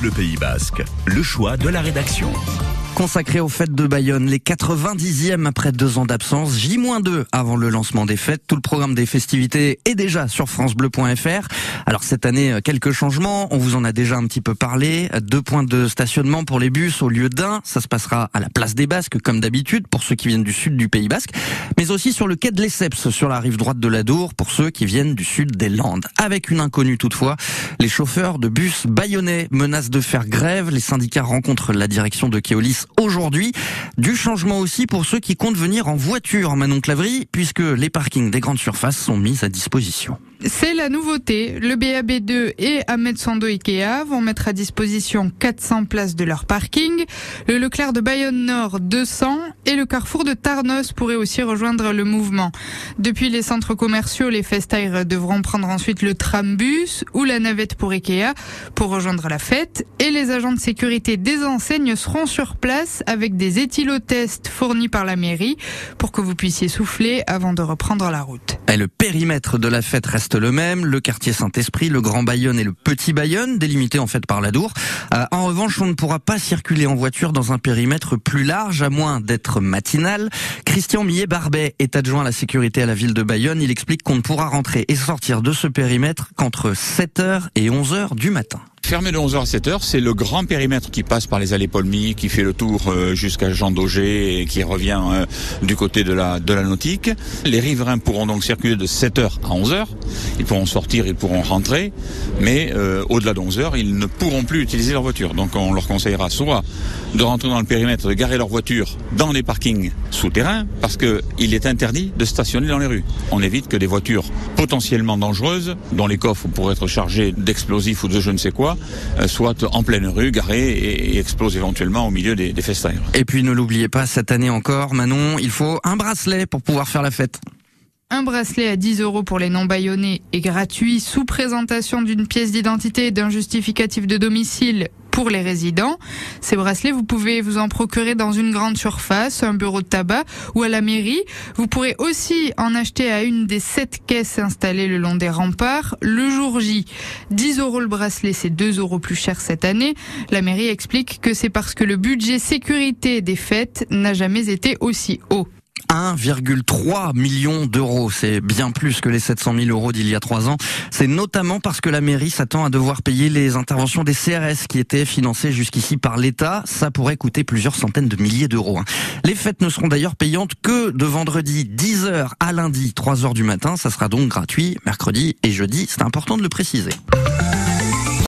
Bleu Pays Basque, le choix de la rédaction consacré aux fêtes de Bayonne, les 90e après deux ans d'absence, J-2 avant le lancement des fêtes. Tout le programme des festivités est déjà sur francebleu.fr. Alors cette année, quelques changements, on vous en a déjà un petit peu parlé. Deux points de stationnement pour les bus au lieu d'un, ça se passera à la place des Basques comme d'habitude pour ceux qui viennent du sud du Pays Basque, mais aussi sur le quai de Lesseps, sur la rive droite de la Dour pour ceux qui viennent du sud des Landes. Avec une inconnue toutefois, les chauffeurs de bus bayonnais menacent de faire grève. Les syndicats rencontrent la direction de Keolis aujourd'hui. Du changement aussi pour ceux qui comptent venir en voiture, Manon Clavry, puisque les parkings des grandes surfaces sont mis à disposition. C'est la nouveauté. Le BAB2 et Ahmed Sando Ikea vont mettre à disposition 400 places de leur parking. Le Leclerc de Bayonne Nord 200 et le Carrefour de Tarnos pourrait aussi rejoindre le mouvement. Depuis les centres commerciaux, les festaires devront prendre ensuite le trambus ou la navette pour Ikea pour rejoindre la fête et les agents de sécurité des enseignes seront sur place avec des éthylotests fournis par la mairie pour que vous puissiez souffler avant de reprendre la route. Le périmètre de la fête reste le même, le quartier Saint-Esprit, le Grand Bayonne et le Petit Bayonne, délimités en fait par la Dour. Euh, en revanche, on ne pourra pas circuler en voiture dans un périmètre plus large, à moins d'être matinal. Christian Millet-Barbet est adjoint à la sécurité à la ville de Bayonne. Il explique qu'on ne pourra rentrer et sortir de ce périmètre qu'entre 7h et 11h du matin. Fermé de 11h à 7h, c'est le grand périmètre qui passe par les allées Polmy, qui fait le tour euh, jusqu'à Jean Daugé et qui revient euh, du côté de la, de la nautique. Les riverains pourront donc circuler de 7h à 11h. Ils pourront sortir, ils pourront rentrer, mais euh, au-delà de 11h, ils ne pourront plus utiliser leur voiture. Donc on leur conseillera soit de rentrer dans le périmètre, de garer leur voiture dans les parkings souterrains, parce qu'il est interdit de stationner dans les rues. On évite que des voitures potentiellement dangereuses, dont les coffres pourraient être chargés d'explosifs ou de je ne sais quoi, euh, soit en pleine rue, garé et, explose éventuellement au milieu des, des festaires. Et puis ne l'oubliez pas, cette année encore, Manon, il faut un bracelet pour pouvoir faire la fête. Un bracelet à 10 euros pour les non-baïonnés est gratuit sous présentation d'une pièce d'identité et d'un justificatif de domicile pour les résidents. Ces bracelets, vous pouvez vous en procurer dans une grande surface, un bureau de tabac ou à la mairie. Vous pourrez aussi en acheter à une des sept caisses installées le long des remparts le jour J. 10 euros le bracelet, c'est 2 euros plus cher cette année. La mairie explique que c'est parce que le budget sécurité des fêtes n'a jamais été aussi haut. 1,3 million d'euros. C'est bien plus que les 700 000 euros d'il y a trois ans. C'est notamment parce que la mairie s'attend à devoir payer les interventions des CRS qui étaient financées jusqu'ici par l'État. Ça pourrait coûter plusieurs centaines de milliers d'euros. Hein. Les fêtes ne seront d'ailleurs payantes que de vendredi 10h à lundi 3h du matin. Ça sera donc gratuit mercredi et jeudi. C'est important de le préciser.